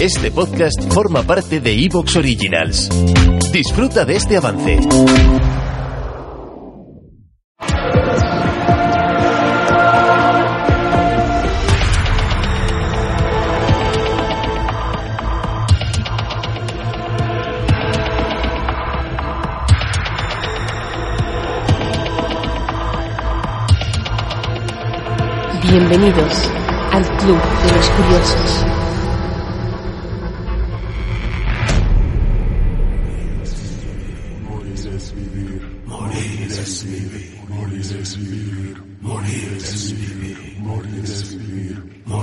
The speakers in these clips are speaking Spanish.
Este podcast forma parte de Evox Originals. Disfruta de este avance. Bienvenidos al Club de los Curiosos.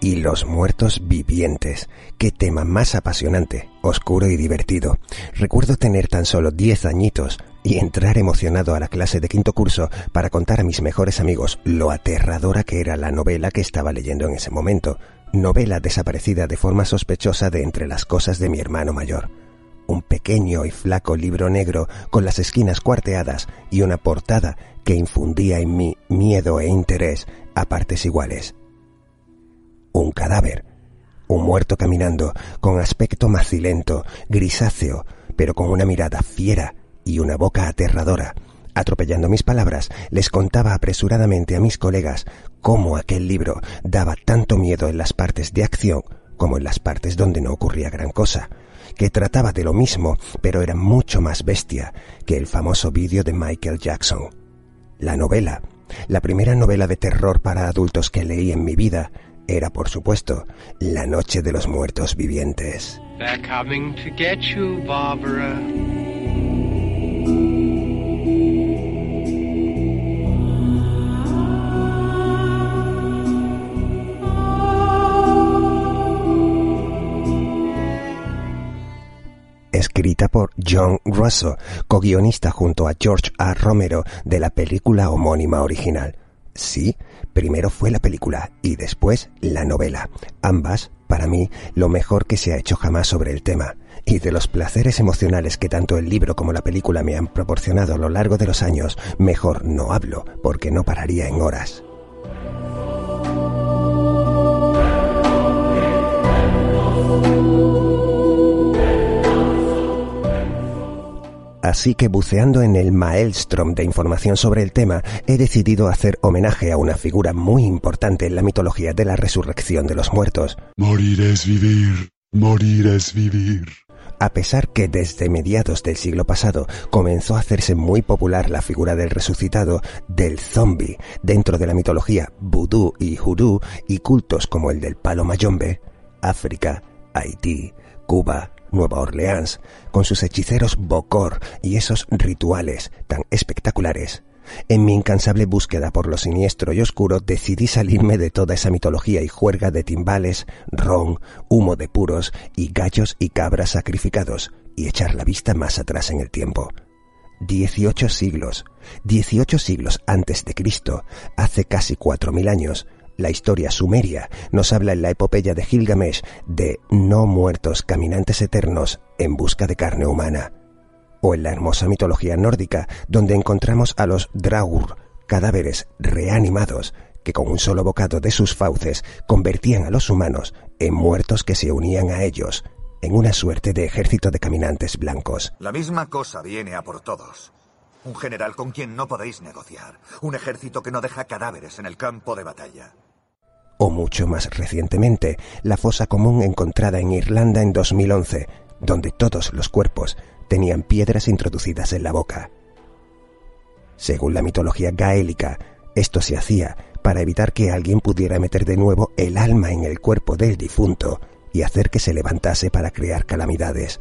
y los muertos vivientes. Qué tema más apasionante, oscuro y divertido. Recuerdo tener tan solo diez añitos y entrar emocionado a la clase de quinto curso para contar a mis mejores amigos lo aterradora que era la novela que estaba leyendo en ese momento. Novela desaparecida de forma sospechosa de entre las cosas de mi hermano mayor un pequeño y flaco libro negro con las esquinas cuarteadas y una portada que infundía en mí miedo e interés a partes iguales. Un cadáver, un muerto caminando, con aspecto macilento, grisáceo, pero con una mirada fiera y una boca aterradora. Atropellando mis palabras, les contaba apresuradamente a mis colegas cómo aquel libro daba tanto miedo en las partes de acción como en las partes donde no ocurría gran cosa que trataba de lo mismo, pero era mucho más bestia que el famoso vídeo de Michael Jackson. La novela, la primera novela de terror para adultos que leí en mi vida, era por supuesto La Noche de los Muertos Vivientes. coming to get you, Barbara. escrita por John Russo, co-guionista junto a George A. Romero de la película homónima original. Sí, primero fue la película y después la novela. Ambas, para mí, lo mejor que se ha hecho jamás sobre el tema. Y de los placeres emocionales que tanto el libro como la película me han proporcionado a lo largo de los años, mejor no hablo, porque no pararía en horas. Así que buceando en el maelstrom de información sobre el tema, he decidido hacer homenaje a una figura muy importante en la mitología de la resurrección de los muertos. Morir es vivir, morir es vivir. A pesar que desde mediados del siglo pasado comenzó a hacerse muy popular la figura del resucitado, del zombie, dentro de la mitología vudú y judú y cultos como el del palo mayombe, África, Haití, Cuba, Nueva Orleans, con sus hechiceros Bokor y esos rituales tan espectaculares. En mi incansable búsqueda por lo siniestro y oscuro decidí salirme de toda esa mitología y juerga de timbales, ron, humo de puros y gallos y cabras sacrificados y echar la vista más atrás en el tiempo. Dieciocho siglos, dieciocho siglos antes de Cristo, hace casi cuatro mil años, la historia sumeria nos habla en la epopeya de Gilgamesh de no muertos caminantes eternos en busca de carne humana. O en la hermosa mitología nórdica, donde encontramos a los Draugr, cadáveres reanimados que con un solo bocado de sus fauces convertían a los humanos en muertos que se unían a ellos, en una suerte de ejército de caminantes blancos. La misma cosa viene a por todos. Un general con quien no podéis negociar. Un ejército que no deja cadáveres en el campo de batalla. O mucho más recientemente, la fosa común encontrada en Irlanda en 2011, donde todos los cuerpos tenían piedras introducidas en la boca. Según la mitología gaélica, esto se hacía para evitar que alguien pudiera meter de nuevo el alma en el cuerpo del difunto y hacer que se levantase para crear calamidades.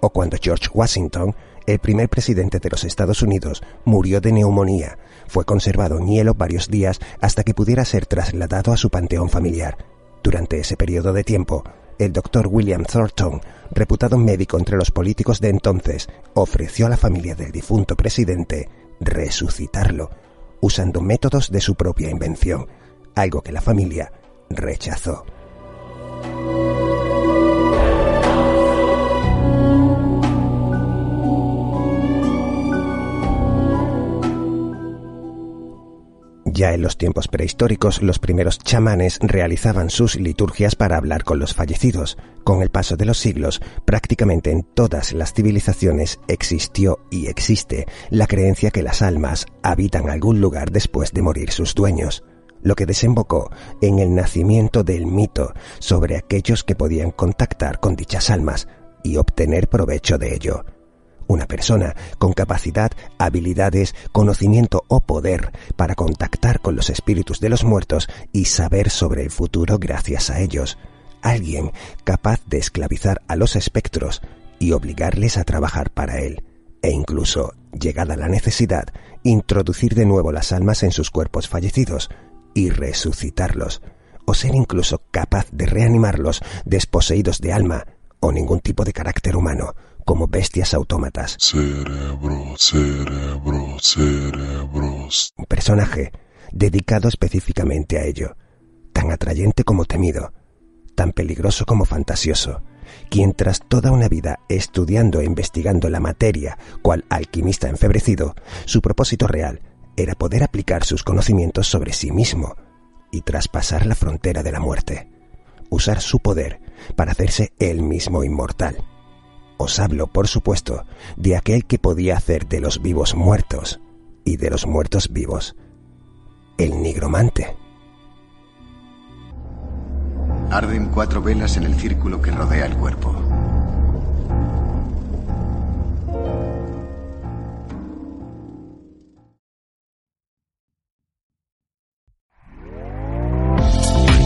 O cuando George Washington, el primer presidente de los Estados Unidos, murió de neumonía, fue conservado en hielo varios días hasta que pudiera ser trasladado a su panteón familiar. Durante ese periodo de tiempo, el doctor William Thornton, reputado médico entre los políticos de entonces, ofreció a la familia del difunto presidente resucitarlo, usando métodos de su propia invención, algo que la familia rechazó. Ya en los tiempos prehistóricos, los primeros chamanes realizaban sus liturgias para hablar con los fallecidos. Con el paso de los siglos, prácticamente en todas las civilizaciones existió y existe la creencia que las almas habitan algún lugar después de morir sus dueños, lo que desembocó en el nacimiento del mito sobre aquellos que podían contactar con dichas almas y obtener provecho de ello. Una persona con capacidad, habilidades, conocimiento o poder para contactar con los espíritus de los muertos y saber sobre el futuro gracias a ellos. Alguien capaz de esclavizar a los espectros y obligarles a trabajar para él. E incluso, llegada la necesidad, introducir de nuevo las almas en sus cuerpos fallecidos y resucitarlos. O ser incluso capaz de reanimarlos desposeídos de alma o ningún tipo de carácter humano como bestias autómatas. Cerebro, cerebro, cerebros. Un personaje dedicado específicamente a ello, tan atrayente como temido, tan peligroso como fantasioso, quien tras toda una vida estudiando e investigando la materia, cual alquimista enfebrecido, su propósito real era poder aplicar sus conocimientos sobre sí mismo y traspasar la frontera de la muerte, usar su poder para hacerse él mismo inmortal os hablo, por supuesto, de aquel que podía hacer de los vivos muertos y de los muertos vivos. El nigromante. Arden cuatro velas en el círculo que rodea el cuerpo.